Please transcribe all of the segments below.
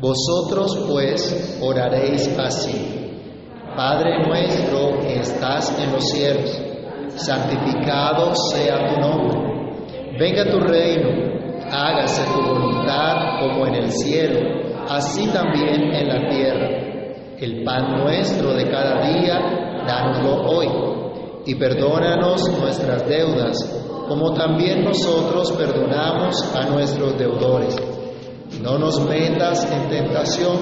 Vosotros pues oraréis así. Padre nuestro que estás en los cielos, santificado sea tu nombre. Venga tu reino, hágase tu voluntad como en el cielo, así también en la tierra. El pan nuestro de cada día, dánoslo hoy, y perdónanos nuestras deudas, como también nosotros perdonamos a nuestros deudores no nos metas en tentación,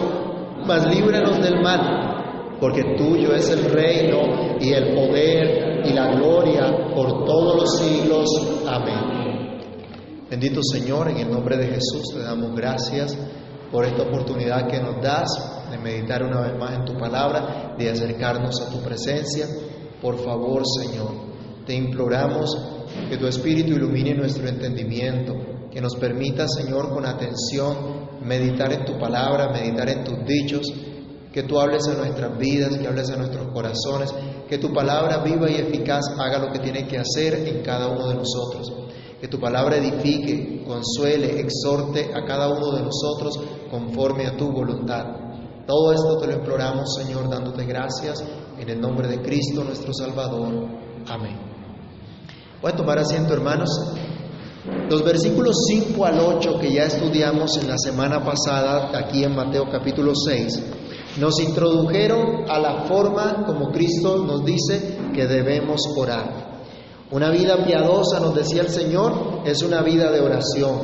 mas líbranos del mal, porque tuyo es el reino y el poder y la gloria por todos los siglos. Amén. Bendito Señor, en el nombre de Jesús te damos gracias por esta oportunidad que nos das de meditar una vez más en tu palabra, de acercarnos a tu presencia. Por favor, Señor, te imploramos que tu Espíritu ilumine nuestro entendimiento, que nos permita, Señor, con atención, meditar en tu palabra, meditar en tus dichos, que tú hables a nuestras vidas, que hables a nuestros corazones, que tu palabra viva y eficaz haga lo que tiene que hacer en cada uno de nosotros. Que tu palabra edifique, consuele, exhorte a cada uno de nosotros conforme a tu voluntad. Todo esto te lo imploramos, Señor, dándote gracias en el nombre de Cristo nuestro Salvador. Amén. Voy a tomar asiento, hermanos. Los versículos 5 al 8 que ya estudiamos en la semana pasada, aquí en Mateo capítulo 6, nos introdujeron a la forma como Cristo nos dice que debemos orar. Una vida piadosa, nos decía el Señor, es una vida de oración,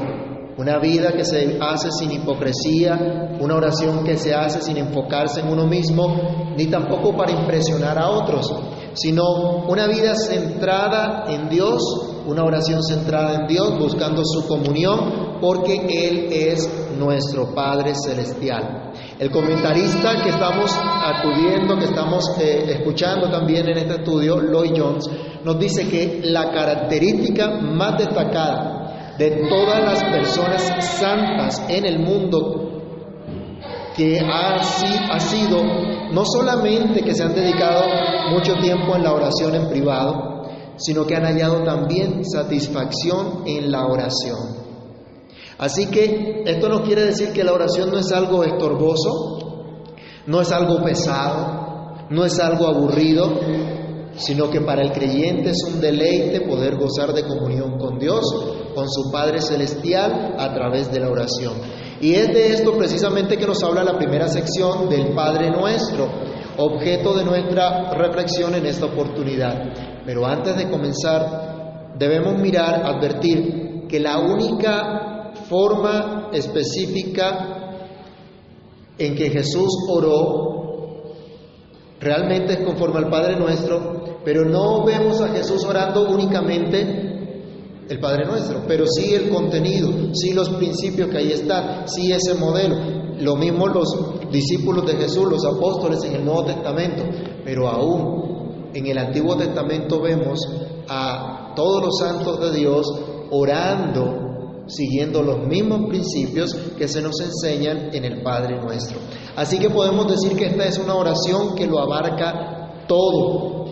una vida que se hace sin hipocresía, una oración que se hace sin enfocarse en uno mismo, ni tampoco para impresionar a otros, sino una vida centrada en Dios, una oración centrada en Dios, buscando su comunión, porque Él es nuestro Padre Celestial. El comentarista que estamos acudiendo, que estamos eh, escuchando también en este estudio, Lloyd Jones, nos dice que la característica más destacada de todas las personas santas en el mundo que ha, ha sido no solamente que se han dedicado mucho tiempo en la oración en privado, sino que han hallado también satisfacción en la oración. Así que esto no quiere decir que la oración no es algo estorboso, no es algo pesado, no es algo aburrido, sino que para el creyente es un deleite poder gozar de comunión con Dios, con su Padre Celestial, a través de la oración. Y es de esto precisamente que nos habla la primera sección del Padre Nuestro, objeto de nuestra reflexión en esta oportunidad. Pero antes de comenzar, debemos mirar, advertir que la única forma específica en que Jesús oró realmente es conforme al Padre Nuestro, pero no vemos a Jesús orando únicamente el Padre Nuestro, pero sí el contenido, sí los principios que ahí están, sí ese modelo. Lo mismo los discípulos de Jesús, los apóstoles en el Nuevo Testamento, pero aún en el Antiguo Testamento vemos a todos los santos de Dios orando, siguiendo los mismos principios que se nos enseñan en el Padre Nuestro. Así que podemos decir que esta es una oración que lo abarca todo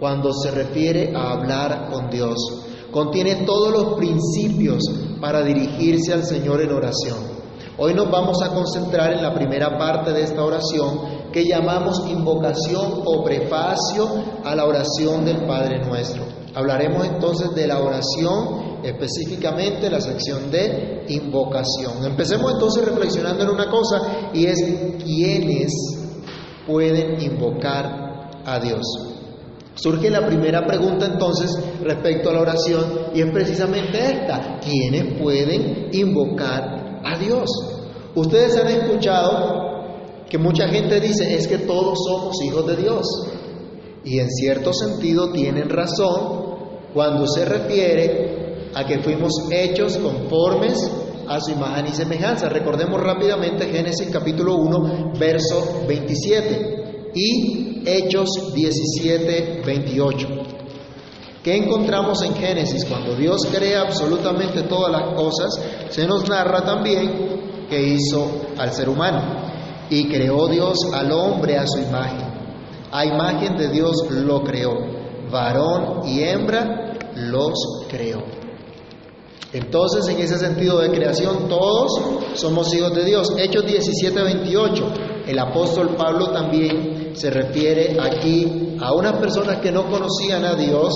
cuando se refiere a hablar con Dios contiene todos los principios para dirigirse al Señor en oración. Hoy nos vamos a concentrar en la primera parte de esta oración que llamamos invocación o prefacio a la oración del Padre nuestro. Hablaremos entonces de la oración, específicamente la sección de invocación. Empecemos entonces reflexionando en una cosa y es quiénes pueden invocar a Dios. Surge la primera pregunta entonces respecto a la oración y es precisamente esta. ¿Quiénes pueden invocar a Dios? Ustedes han escuchado que mucha gente dice es que todos somos hijos de Dios. Y en cierto sentido tienen razón cuando se refiere a que fuimos hechos conformes a su imagen y semejanza. Recordemos rápidamente Génesis capítulo 1, verso 27 y Hechos 17, 28. ¿Qué encontramos en Génesis? Cuando Dios crea absolutamente todas las cosas, se nos narra también que hizo al ser humano. Y creó Dios al hombre a su imagen. A imagen de Dios lo creó. Varón y hembra los creó. Entonces, en ese sentido de creación, todos somos hijos de Dios. Hechos 17, 28. El apóstol Pablo también se refiere aquí a unas personas que no conocían a Dios,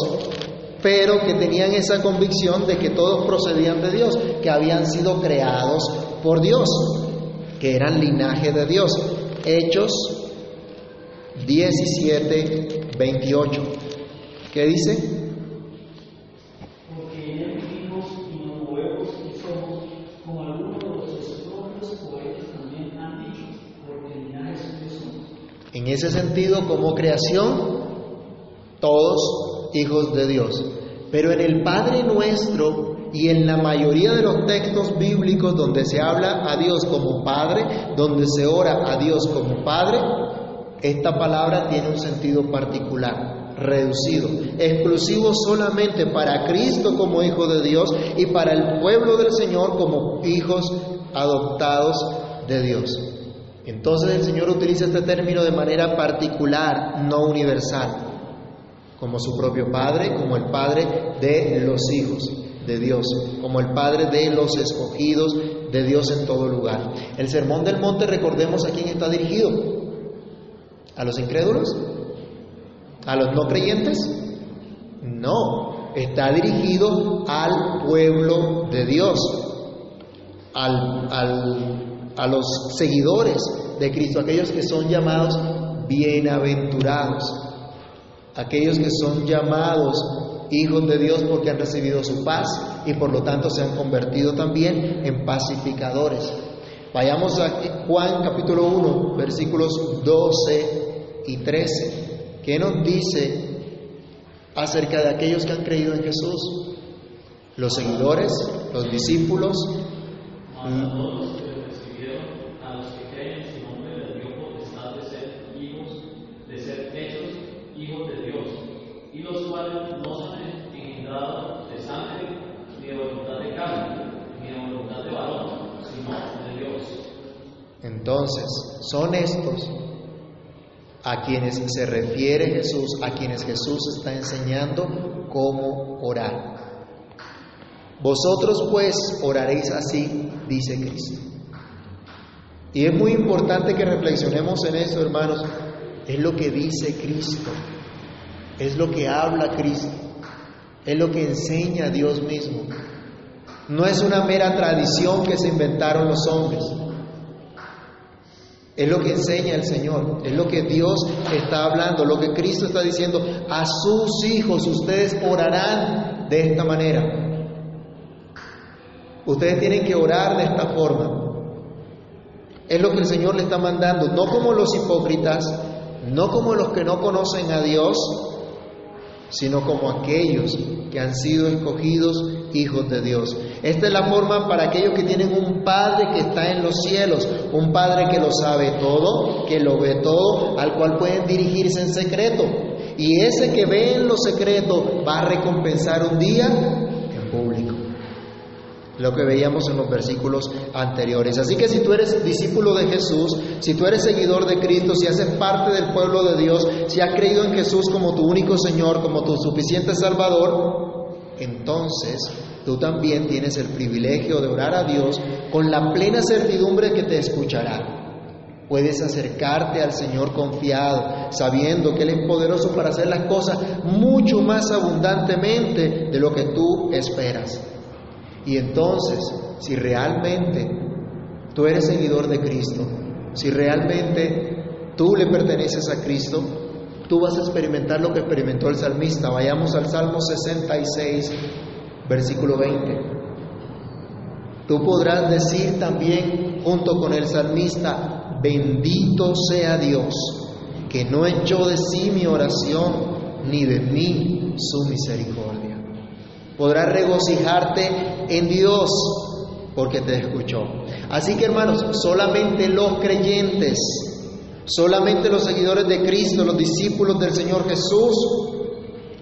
pero que tenían esa convicción de que todos procedían de Dios, que habían sido creados por Dios, que eran linaje de Dios. Hechos 17, 28. ¿Qué dice? En ese sentido, como creación, todos hijos de Dios. Pero en el Padre nuestro y en la mayoría de los textos bíblicos donde se habla a Dios como Padre, donde se ora a Dios como Padre, esta palabra tiene un sentido particular, reducido, exclusivo solamente para Cristo como Hijo de Dios y para el pueblo del Señor como hijos adoptados de Dios. Entonces el Señor utiliza este término de manera particular, no universal, como su propio Padre, como el Padre de los hijos de Dios, como el Padre de los escogidos de Dios en todo lugar. El Sermón del Monte, recordemos a quién está dirigido. ¿A los incrédulos? ¿A los no creyentes? No, está dirigido al pueblo de Dios, al, al a los seguidores de Cristo, aquellos que son llamados bienaventurados, aquellos que son llamados hijos de Dios porque han recibido su paz y por lo tanto se han convertido también en pacificadores. Vayamos a Juan capítulo 1, versículos 12 y 13. ¿Qué nos dice acerca de aquellos que han creído en Jesús? Los seguidores, los discípulos, Entonces, son estos a quienes se refiere Jesús, a quienes Jesús está enseñando cómo orar. Vosotros pues oraréis así, dice Cristo. Y es muy importante que reflexionemos en eso, hermanos. Es lo que dice Cristo, es lo que habla Cristo, es lo que enseña Dios mismo. No es una mera tradición que se inventaron los hombres. Es lo que enseña el Señor, es lo que Dios está hablando, lo que Cristo está diciendo. A sus hijos ustedes orarán de esta manera. Ustedes tienen que orar de esta forma. Es lo que el Señor le está mandando, no como los hipócritas, no como los que no conocen a Dios, sino como aquellos que han sido escogidos hijos de Dios. Esta es la forma para aquellos que tienen un Padre que está en los cielos, un Padre que lo sabe todo, que lo ve todo, al cual pueden dirigirse en secreto. Y ese que ve en lo secreto va a recompensar un día en público. Lo que veíamos en los versículos anteriores. Así que si tú eres discípulo de Jesús, si tú eres seguidor de Cristo, si haces parte del pueblo de Dios, si has creído en Jesús como tu único Señor, como tu suficiente Salvador, entonces tú también tienes el privilegio de orar a Dios con la plena certidumbre que te escuchará. Puedes acercarte al Señor confiado, sabiendo que Él es poderoso para hacer las cosas mucho más abundantemente de lo que tú esperas. Y entonces, si realmente tú eres seguidor de Cristo, si realmente tú le perteneces a Cristo, tú vas a experimentar lo que experimentó el salmista. Vayamos al Salmo 66, versículo 20. Tú podrás decir también junto con el salmista, bendito sea Dios, que no echó de sí mi oración, ni de mí su misericordia. Podrás regocijarte en Dios porque te escuchó. Así que hermanos, solamente los creyentes, solamente los seguidores de Cristo, los discípulos del Señor Jesús,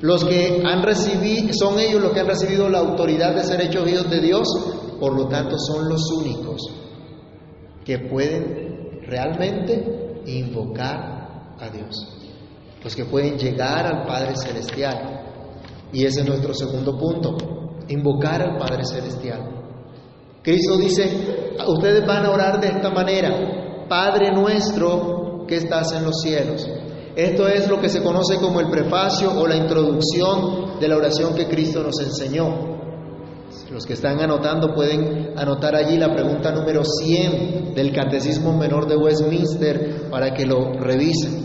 los que han recibido, son ellos los que han recibido la autoridad de ser hechos hijos de Dios, por lo tanto son los únicos que pueden realmente invocar a Dios, los que pueden llegar al Padre Celestial. Y ese es nuestro segundo punto. invocar al Padre Celestial. Cristo dice, ustedes van a orar de esta manera, Padre nuestro que estás en los cielos. Esto es lo que se conoce como el prefacio o la introducción de la oración que Cristo nos enseñó. Los que están anotando pueden anotar allí la pregunta número 100 del Catecismo Menor de Westminster para que lo revisen.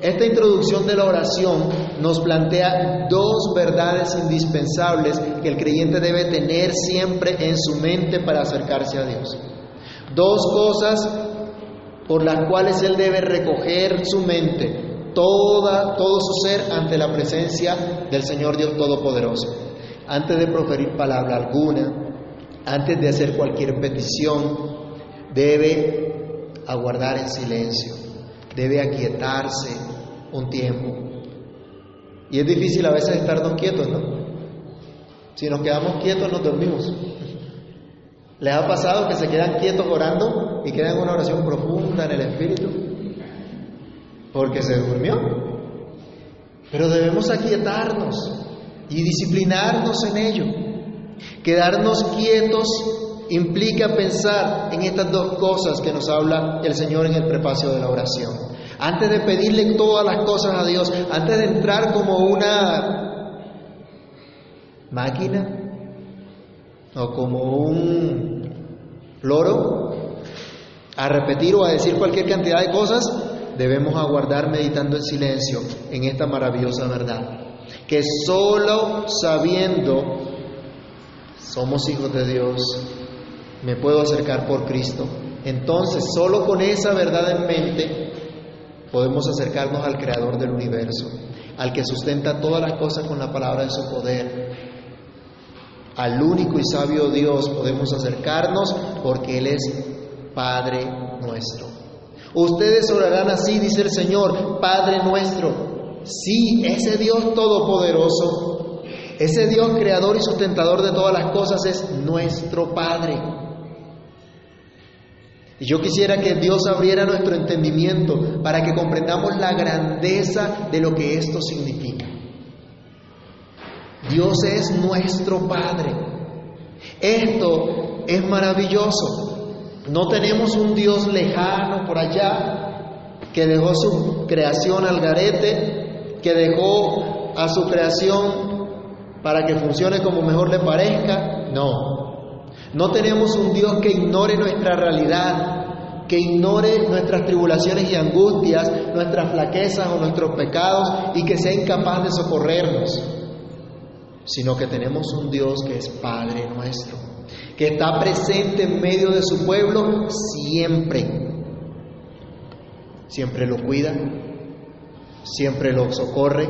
Esta introducción de la oración nos plantea dos verdades indispensables que el creyente debe tener siempre en su mente para acercarse a Dios. Dos cosas por las cuales él debe recoger su mente, toda, todo su ser ante la presencia del Señor Dios Todopoderoso. Antes de proferir palabra alguna, antes de hacer cualquier petición, debe aguardar en silencio debe aquietarse un tiempo. Y es difícil a veces estarnos quietos, ¿no? Si nos quedamos quietos nos dormimos. ¿Les ha pasado que se quedan quietos orando y quedan una oración profunda en el Espíritu? Porque se durmió. Pero debemos aquietarnos y disciplinarnos en ello. Quedarnos quietos implica pensar en estas dos cosas que nos habla el Señor en el prefacio de la oración. Antes de pedirle todas las cosas a Dios, antes de entrar como una máquina o como un loro a repetir o a decir cualquier cantidad de cosas, debemos aguardar meditando en silencio en esta maravillosa verdad. Que solo sabiendo somos hijos de Dios, me puedo acercar por Cristo. Entonces, solo con esa verdad en mente, podemos acercarnos al Creador del universo, al que sustenta todas las cosas con la palabra de su poder. Al único y sabio Dios podemos acercarnos porque Él es Padre nuestro. Ustedes orarán así, dice el Señor, Padre nuestro. Sí, ese Dios todopoderoso, ese Dios creador y sustentador de todas las cosas es nuestro Padre. Y yo quisiera que Dios abriera nuestro entendimiento para que comprendamos la grandeza de lo que esto significa. Dios es nuestro Padre. Esto es maravilloso. No tenemos un Dios lejano por allá que dejó su creación al garete, que dejó a su creación para que funcione como mejor le parezca. No, no tenemos un Dios que ignore nuestra realidad, que ignore nuestras tribulaciones y angustias, nuestras flaquezas o nuestros pecados y que sea incapaz de socorrernos, sino que tenemos un Dios que es Padre nuestro, que está presente en medio de su pueblo siempre. Siempre lo cuida, siempre lo socorre,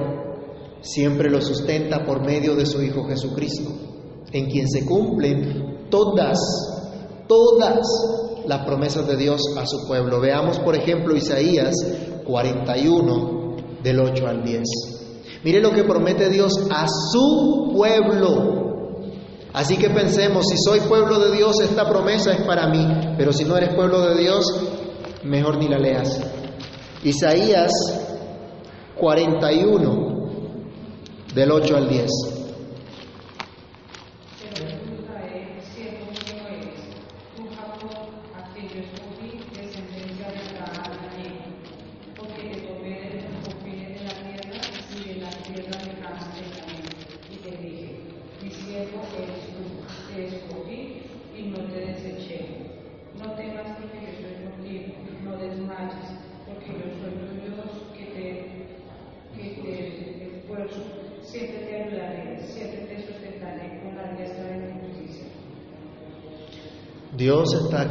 siempre lo sustenta por medio de su Hijo Jesucristo, en quien se cumplen todas, todas las promesas de Dios a su pueblo. Veamos, por ejemplo, Isaías 41, del 8 al 10. Mire lo que promete Dios a su pueblo. Así que pensemos, si soy pueblo de Dios, esta promesa es para mí, pero si no eres pueblo de Dios, mejor ni la leas. Isaías 41, del 8 al 10.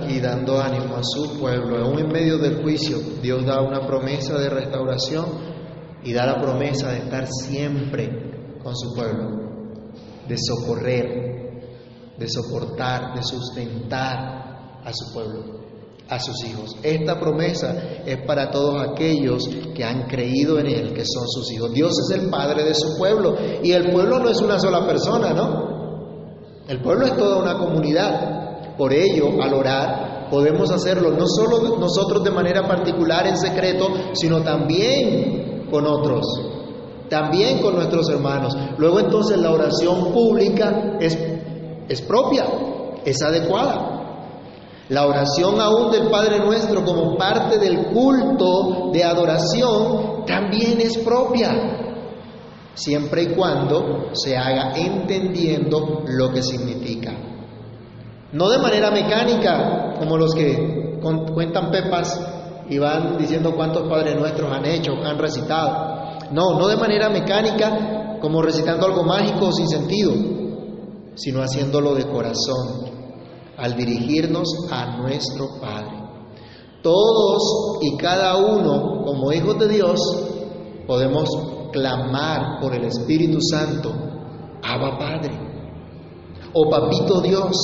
Aquí dando ánimo a su pueblo, aún en medio del juicio. Dios da una promesa de restauración y da la promesa de estar siempre con su pueblo, de socorrer, de soportar, de sustentar a su pueblo, a sus hijos. Esta promesa es para todos aquellos que han creído en Él, que son sus hijos. Dios es el Padre de su pueblo y el pueblo no es una sola persona, ¿no? El pueblo es toda una comunidad. Por ello, al orar, podemos hacerlo no solo nosotros de manera particular en secreto, sino también con otros, también con nuestros hermanos. Luego entonces la oración pública es es propia, es adecuada. La oración aún del Padre nuestro como parte del culto de adoración también es propia, siempre y cuando se haga entendiendo lo que significa. No de manera mecánica, como los que cuentan pepas y van diciendo cuántos Padres Nuestros han hecho, han recitado. No, no de manera mecánica, como recitando algo mágico o sin sentido, sino haciéndolo de corazón, al dirigirnos a nuestro Padre. Todos y cada uno, como hijos de Dios, podemos clamar por el Espíritu Santo, Abba Padre, o Papito Dios.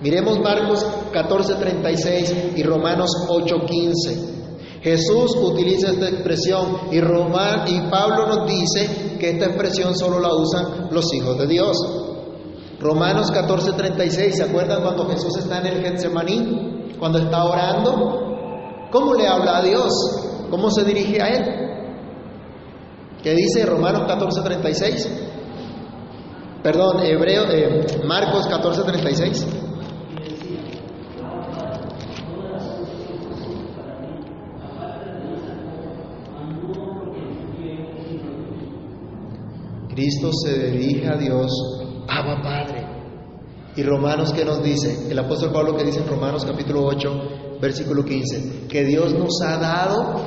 Miremos Marcos 14:36 y Romanos 8:15. Jesús utiliza esta expresión y, y Pablo nos dice que esta expresión solo la usan los hijos de Dios. Romanos 14:36, ¿se acuerdan cuando Jesús está en el Getsemaní? Cuando está orando, ¿cómo le habla a Dios? ¿Cómo se dirige a Él? ¿Qué dice Romanos 14:36? Perdón, Hebreo, eh, Marcos 14:36. Cristo se dirige a Dios Abba Padre. Y Romanos que nos dice, el apóstol Pablo que dice en Romanos capítulo 8, versículo 15, que Dios nos ha dado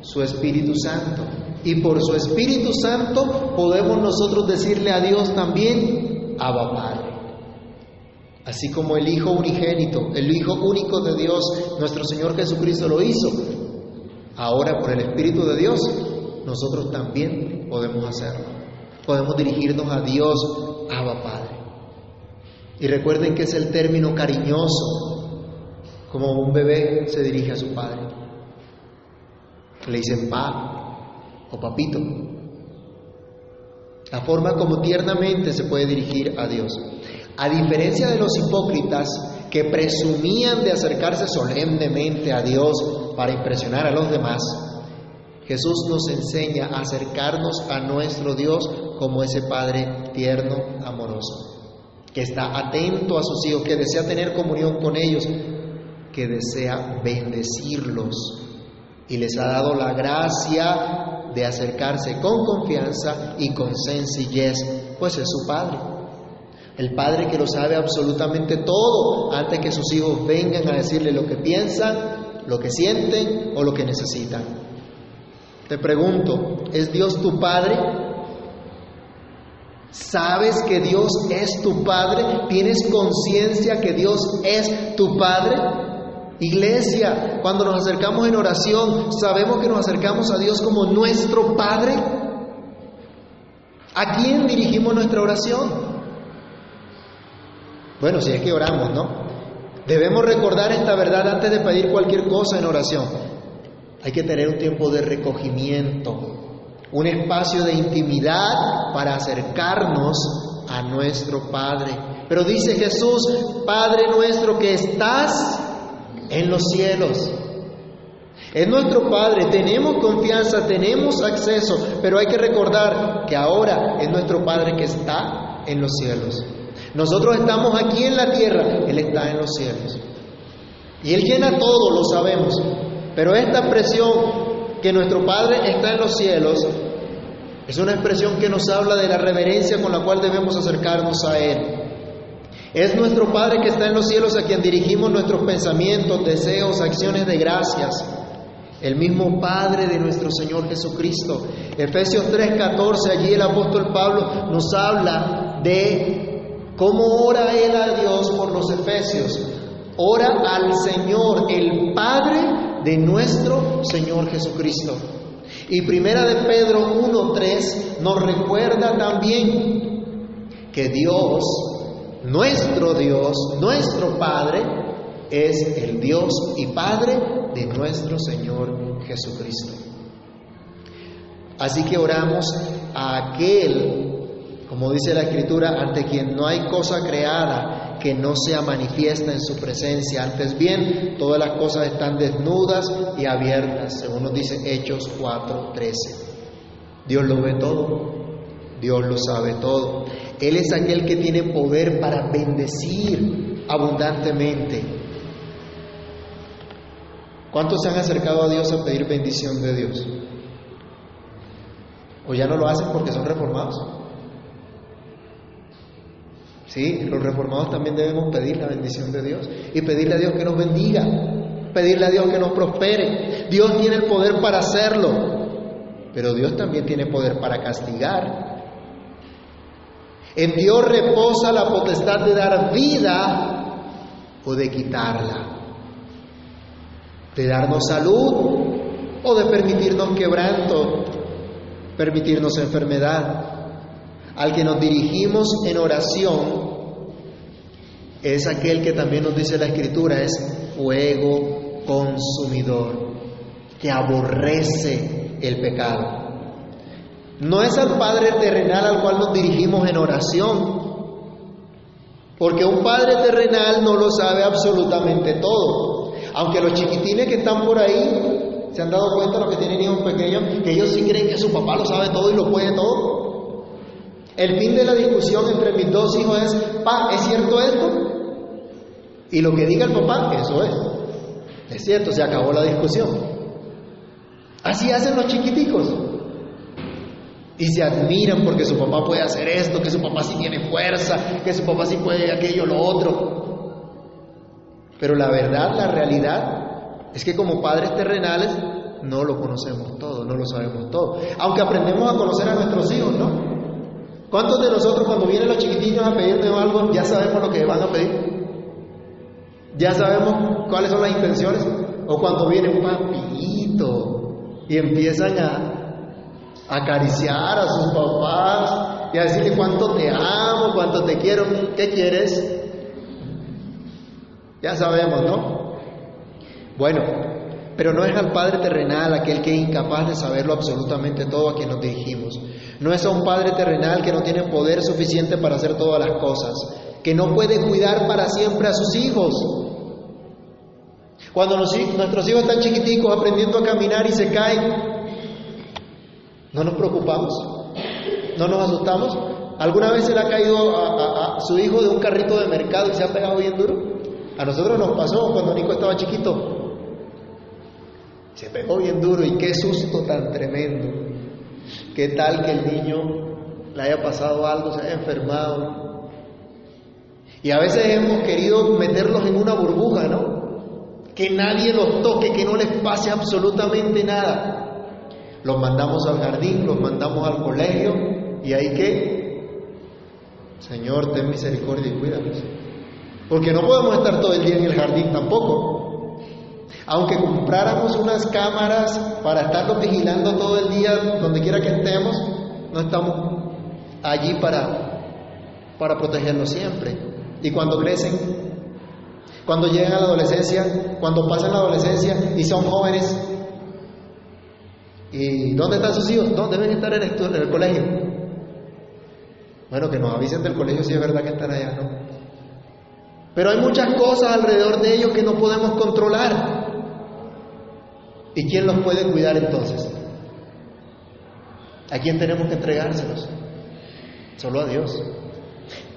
su Espíritu Santo. Y por su Espíritu Santo podemos nosotros decirle a Dios también, Abba Padre. Así como el Hijo unigénito, el Hijo único de Dios, nuestro Señor Jesucristo lo hizo. Ahora por el Espíritu de Dios, nosotros también podemos hacerlo. Podemos dirigirnos a Dios Abba Padre. Y recuerden que es el término cariñoso, como un bebé se dirige a su padre. Le dicen pa o papito. La forma como tiernamente se puede dirigir a Dios. A diferencia de los hipócritas que presumían de acercarse solemnemente a Dios para impresionar a los demás, Jesús nos enseña a acercarnos a nuestro Dios como ese Padre tierno, amoroso, que está atento a sus hijos, que desea tener comunión con ellos, que desea bendecirlos y les ha dado la gracia de acercarse con confianza y con sencillez, pues es su Padre. El Padre que lo sabe absolutamente todo antes que sus hijos vengan a decirle lo que piensan, lo que sienten o lo que necesitan. Te pregunto, ¿es Dios tu Padre? ¿Sabes que Dios es tu Padre? ¿Tienes conciencia que Dios es tu Padre? Iglesia, cuando nos acercamos en oración, ¿sabemos que nos acercamos a Dios como nuestro Padre? ¿A quién dirigimos nuestra oración? Bueno, si es que oramos, ¿no? Debemos recordar esta verdad antes de pedir cualquier cosa en oración. Hay que tener un tiempo de recogimiento, un espacio de intimidad para acercarnos a nuestro Padre. Pero dice Jesús, Padre nuestro que estás en los cielos. Es nuestro Padre, tenemos confianza, tenemos acceso, pero hay que recordar que ahora es nuestro Padre que está en los cielos. Nosotros estamos aquí en la tierra, Él está en los cielos. Y Él llena todo, lo sabemos, pero esta expresión que nuestro Padre está en los cielos es una expresión que nos habla de la reverencia con la cual debemos acercarnos a Él. Es nuestro Padre que está en los cielos a quien dirigimos nuestros pensamientos, deseos, acciones de gracias. El mismo Padre de nuestro Señor Jesucristo. Efesios 3:14, allí el apóstol Pablo nos habla de cómo ora Él a Dios por los Efesios. Ora al Señor, el Padre de nuestro Señor Jesucristo. Y primera de Pedro 1.3 nos recuerda también que Dios, nuestro Dios, nuestro Padre, es el Dios y Padre de nuestro Señor Jesucristo. Así que oramos a aquel, como dice la Escritura, ante quien no hay cosa creada que no sea manifiesta en su presencia. Antes bien, todas las cosas están desnudas y abiertas, según nos dice Hechos 4:13. Dios lo ve todo. Dios lo sabe todo. Él es aquel que tiene poder para bendecir abundantemente. ¿Cuántos se han acercado a Dios a pedir bendición de Dios? ¿O ya no lo hacen porque son reformados? Sí, los reformados también debemos pedir la bendición de Dios y pedirle a Dios que nos bendiga, pedirle a Dios que nos prospere. Dios tiene el poder para hacerlo, pero Dios también tiene poder para castigar. En Dios reposa la potestad de dar vida o de quitarla, de darnos salud o de permitirnos quebranto, permitirnos enfermedad. Al que nos dirigimos en oración es aquel que también nos dice la Escritura, es fuego consumidor, que aborrece el pecado. No es al Padre terrenal al cual nos dirigimos en oración, porque un Padre terrenal no lo sabe absolutamente todo. Aunque los chiquitines que están por ahí se han dado cuenta, los que tienen hijos pequeños, que ellos sí creen que su papá lo sabe todo y lo puede todo. El fin de la discusión entre mis dos hijos es, pa, ¿es cierto esto? Y lo que diga el papá, eso es. Es cierto, se acabó la discusión. Así hacen los chiquiticos. Y se admiran porque su papá puede hacer esto, que su papá sí tiene fuerza, que su papá sí puede aquello, lo otro. Pero la verdad, la realidad, es que como padres terrenales no lo conocemos todo, no lo sabemos todo. Aunque aprendemos a conocer a nuestros hijos, ¿no? ¿Cuántos de nosotros cuando vienen los chiquititos a pedirnos algo ya sabemos lo que van a pedir? ¿Ya sabemos cuáles son las intenciones? O cuando viene un papito y empiezan a acariciar a sus papás y a decirle cuánto te amo, cuánto te quiero, ¿qué quieres? Ya sabemos, ¿no? Bueno, pero no es al Padre terrenal aquel que es incapaz de saberlo absolutamente todo a quien nos dirigimos. No es a un Padre terrenal que no tiene poder suficiente para hacer todas las cosas, que no puede cuidar para siempre a sus hijos. Cuando nuestros hijos están chiquiticos aprendiendo a caminar y se caen, no nos preocupamos, no nos asustamos. ¿Alguna vez se le ha caído a, a su hijo de un carrito de mercado y se ha pegado bien duro? A nosotros nos pasó cuando Nico estaba chiquito. Se pegó bien duro y qué susto tan tremendo. ¿Qué tal que el niño le haya pasado algo, se haya enfermado? Y a veces hemos querido meterlos en una burbuja, ¿no? Que nadie los toque, que no les pase absolutamente nada. Los mandamos al jardín, los mandamos al colegio y ahí que, Señor, ten misericordia y cuídanos. Porque no podemos estar todo el día en el jardín tampoco. Aunque compráramos unas cámaras para estarlos vigilando todo el día, donde quiera que estemos, no estamos allí para, para protegerlos siempre. Y cuando crecen, cuando llegan a la adolescencia, cuando pasan la adolescencia y son jóvenes, ¿y dónde están sus hijos? ¿Dónde deben estar en el colegio? Bueno, que nos avisen del colegio si es verdad que están allá, ¿no? Pero hay muchas cosas alrededor de ellos que no podemos controlar. ¿Y quién los puede cuidar entonces? ¿A quién tenemos que entregárselos? Solo a Dios.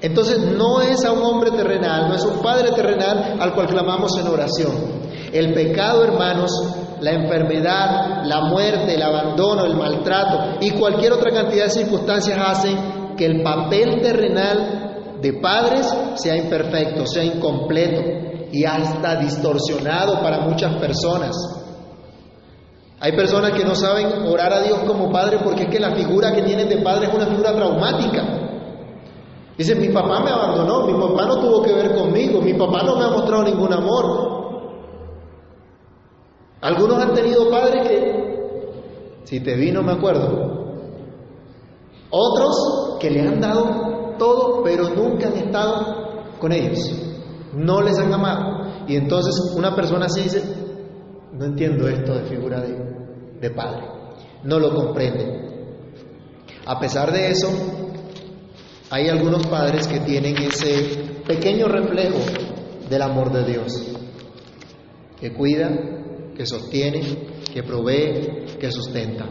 Entonces no es a un hombre terrenal, no es un padre terrenal al cual clamamos en oración. El pecado, hermanos, la enfermedad, la muerte, el abandono, el maltrato y cualquier otra cantidad de circunstancias hacen que el papel terrenal de padres sea imperfecto, sea incompleto y hasta distorsionado para muchas personas. Hay personas que no saben orar a Dios como padre porque es que la figura que tienen de padre es una figura traumática. Dicen, mi papá me abandonó, mi papá no tuvo que ver conmigo, mi papá no me ha mostrado ningún amor. Algunos han tenido padres que, si te vi no me acuerdo. Otros que le han dado todo, pero nunca han estado con ellos. No les han amado. Y entonces una persona así dice, no entiendo esto de figura de, padre. No lo comprende. A pesar de eso, hay algunos padres que tienen ese pequeño reflejo del amor de Dios, que cuida, que sostiene, que provee, que sustenta.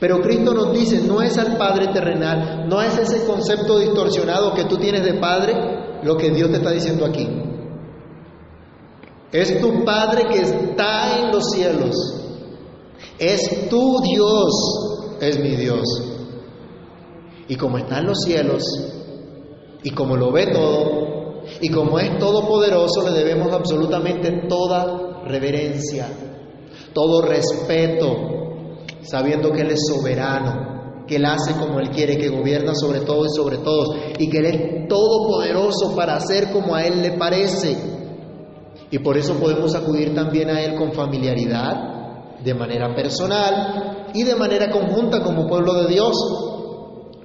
Pero Cristo nos dice, no es al Padre terrenal, no es ese concepto distorsionado que tú tienes de Padre lo que Dios te está diciendo aquí. Es tu Padre que está en los cielos. Es tu Dios, es mi Dios. Y como está en los cielos, y como lo ve todo, y como es todopoderoso, le debemos absolutamente toda reverencia, todo respeto, sabiendo que Él es soberano, que Él hace como Él quiere, que gobierna sobre todo y sobre todos, y que Él es todopoderoso para hacer como a Él le parece. Y por eso podemos acudir también a Él con familiaridad, de manera personal y de manera conjunta como pueblo de Dios.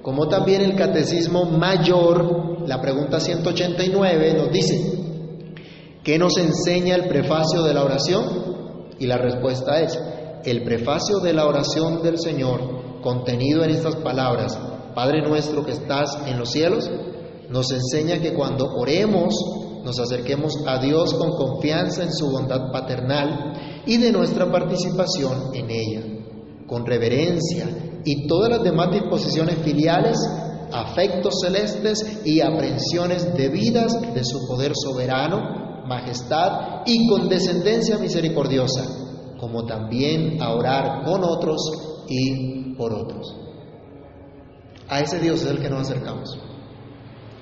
Como también el Catecismo Mayor, la pregunta 189, nos dice, ¿qué nos enseña el prefacio de la oración? Y la respuesta es, el prefacio de la oración del Señor, contenido en estas palabras, Padre nuestro que estás en los cielos, nos enseña que cuando oremos nos acerquemos a Dios con confianza en su bondad paternal y de nuestra participación en ella, con reverencia y todas las demás disposiciones filiales, afectos celestes y aprensiones debidas de su poder soberano, majestad y condescendencia misericordiosa, como también a orar con otros y por otros. A ese Dios es el que nos acercamos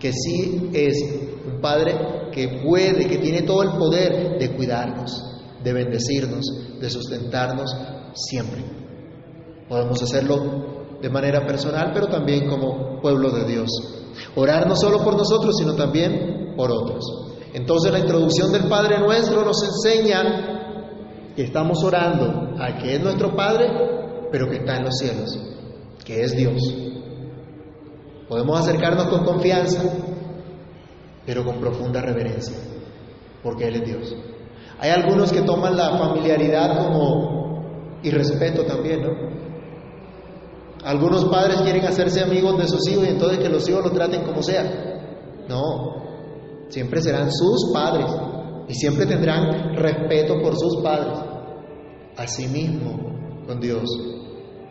que sí es un Padre que puede, que tiene todo el poder de cuidarnos, de bendecirnos, de sustentarnos siempre. Podemos hacerlo de manera personal, pero también como pueblo de Dios. Orar no solo por nosotros, sino también por otros. Entonces la introducción del Padre nuestro nos enseña que estamos orando a que es nuestro Padre, pero que está en los cielos, que es Dios. Podemos acercarnos con confianza, pero con profunda reverencia, porque Él es Dios. Hay algunos que toman la familiaridad como irrespeto también, ¿no? Algunos padres quieren hacerse amigos de sus hijos y entonces que los hijos lo traten como sea. No, siempre serán sus padres y siempre tendrán respeto por sus padres. Asimismo, con Dios,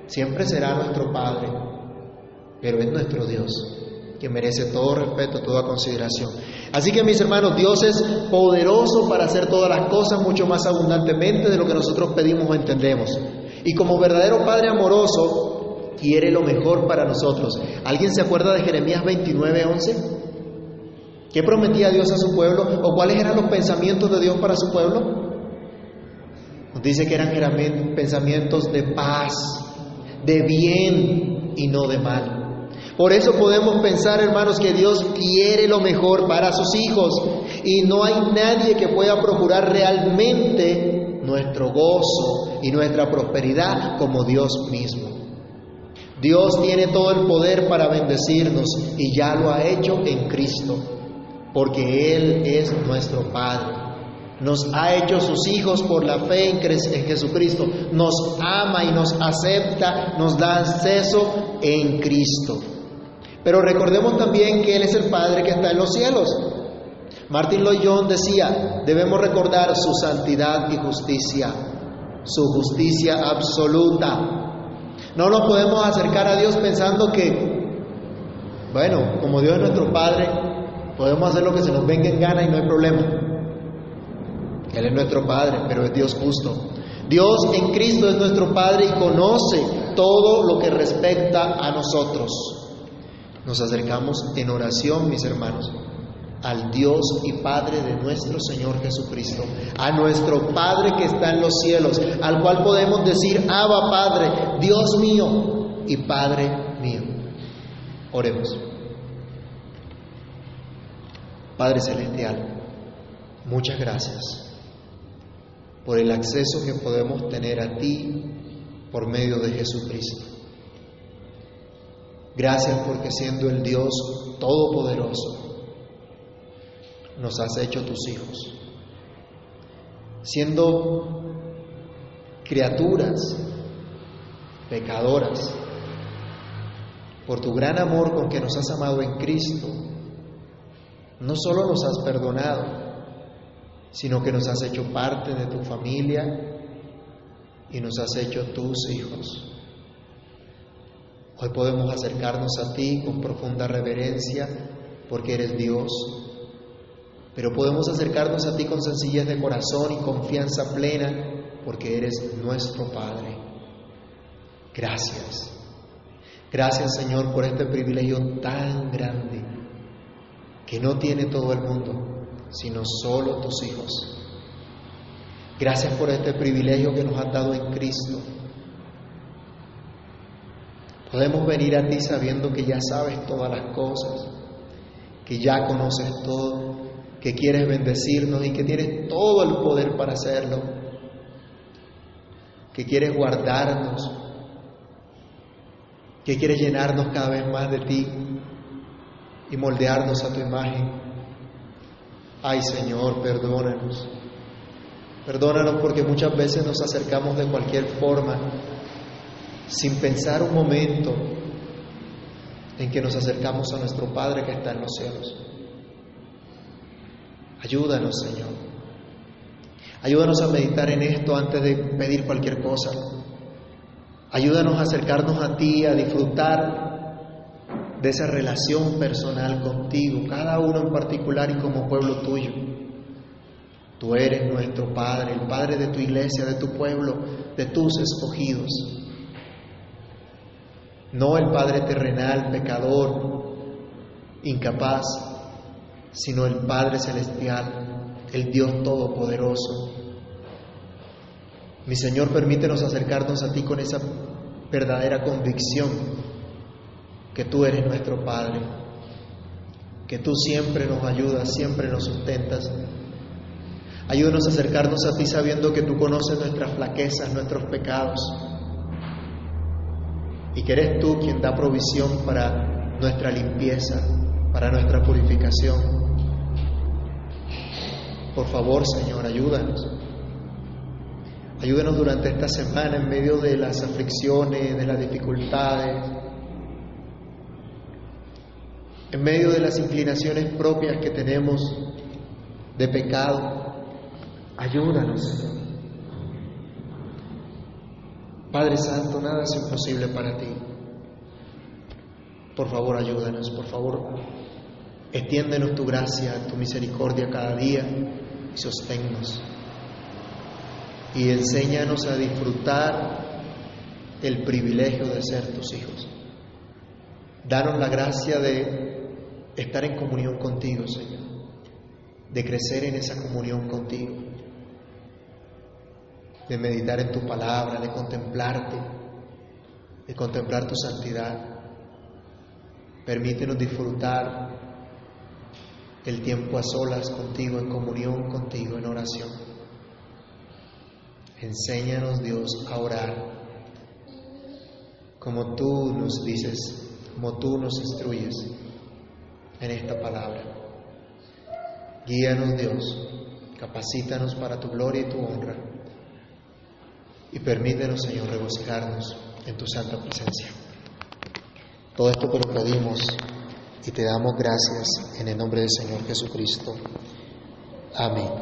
siempre será nuestro Padre pero es nuestro Dios, que merece todo respeto, toda consideración. Así que mis hermanos, Dios es poderoso para hacer todas las cosas mucho más abundantemente de lo que nosotros pedimos o entendemos. Y como verdadero Padre amoroso, quiere lo mejor para nosotros. ¿Alguien se acuerda de Jeremías 29, 11? ¿Qué prometía Dios a su pueblo? ¿O cuáles eran los pensamientos de Dios para su pueblo? Nos dice que eran pensamientos de paz, de bien y no de mal. Por eso podemos pensar, hermanos, que Dios quiere lo mejor para sus hijos y no hay nadie que pueda procurar realmente nuestro gozo y nuestra prosperidad como Dios mismo. Dios tiene todo el poder para bendecirnos y ya lo ha hecho en Cristo, porque Él es nuestro Padre. Nos ha hecho sus hijos por la fe en Jesucristo. Nos ama y nos acepta, nos da acceso en Cristo. Pero recordemos también que Él es el Padre que está en los cielos. Martin Lloyd decía, debemos recordar su santidad y justicia, su justicia absoluta. No nos podemos acercar a Dios pensando que, bueno, como Dios es nuestro Padre, podemos hacer lo que se nos venga en gana y no hay problema. Él es nuestro Padre, pero es Dios justo. Dios en Cristo es nuestro Padre y conoce todo lo que respecta a nosotros. Nos acercamos en oración, mis hermanos, al Dios y Padre de nuestro Señor Jesucristo, a nuestro Padre que está en los cielos, al cual podemos decir, Abba Padre, Dios mío y Padre mío. Oremos. Padre Celestial, muchas gracias por el acceso que podemos tener a ti por medio de Jesucristo. Gracias porque siendo el Dios Todopoderoso, nos has hecho tus hijos. Siendo criaturas pecadoras, por tu gran amor con que nos has amado en Cristo, no solo nos has perdonado, sino que nos has hecho parte de tu familia y nos has hecho tus hijos. Hoy podemos acercarnos a ti con profunda reverencia porque eres Dios, pero podemos acercarnos a ti con sencillez de corazón y confianza plena porque eres nuestro Padre. Gracias. Gracias Señor por este privilegio tan grande que no tiene todo el mundo, sino solo tus hijos. Gracias por este privilegio que nos has dado en Cristo Podemos venir a ti sabiendo que ya sabes todas las cosas, que ya conoces todo, que quieres bendecirnos y que tienes todo el poder para hacerlo, que quieres guardarnos, que quieres llenarnos cada vez más de ti y moldearnos a tu imagen. Ay Señor, perdónanos. Perdónanos porque muchas veces nos acercamos de cualquier forma sin pensar un momento en que nos acercamos a nuestro Padre que está en los cielos. Ayúdanos, Señor. Ayúdanos a meditar en esto antes de pedir cualquier cosa. Ayúdanos a acercarnos a ti, a disfrutar de esa relación personal contigo, cada uno en particular y como pueblo tuyo. Tú eres nuestro Padre, el Padre de tu iglesia, de tu pueblo, de tus escogidos no el Padre terrenal, pecador, incapaz, sino el Padre celestial, el Dios todopoderoso. Mi Señor, permítenos acercarnos a ti con esa verdadera convicción que tú eres nuestro Padre, que tú siempre nos ayudas, siempre nos sustentas. Ayúdanos a acercarnos a ti sabiendo que tú conoces nuestras flaquezas, nuestros pecados y que eres tú quien da provisión para nuestra limpieza, para nuestra purificación. Por favor, Señor, ayúdanos. Ayúdanos durante esta semana en medio de las aflicciones, de las dificultades, en medio de las inclinaciones propias que tenemos de pecado. Ayúdanos. Padre Santo, nada es imposible para ti. Por favor, ayúdanos, por favor, extiéndenos tu gracia, tu misericordia cada día y sosténnos. Y enséñanos a disfrutar el privilegio de ser tus hijos. Danos la gracia de estar en comunión contigo, Señor, de crecer en esa comunión contigo de meditar en tu palabra, de contemplarte, de contemplar tu santidad. Permítenos disfrutar el tiempo a solas contigo, en comunión contigo, en oración. Enséñanos, Dios, a orar como tú nos dices, como tú nos instruyes en esta palabra. Guíanos, Dios, capacítanos para tu gloria y tu honra y permítenos, Señor, regocijarnos en tu santa presencia. Todo esto te lo pedimos y te damos gracias en el nombre del Señor Jesucristo. Amén.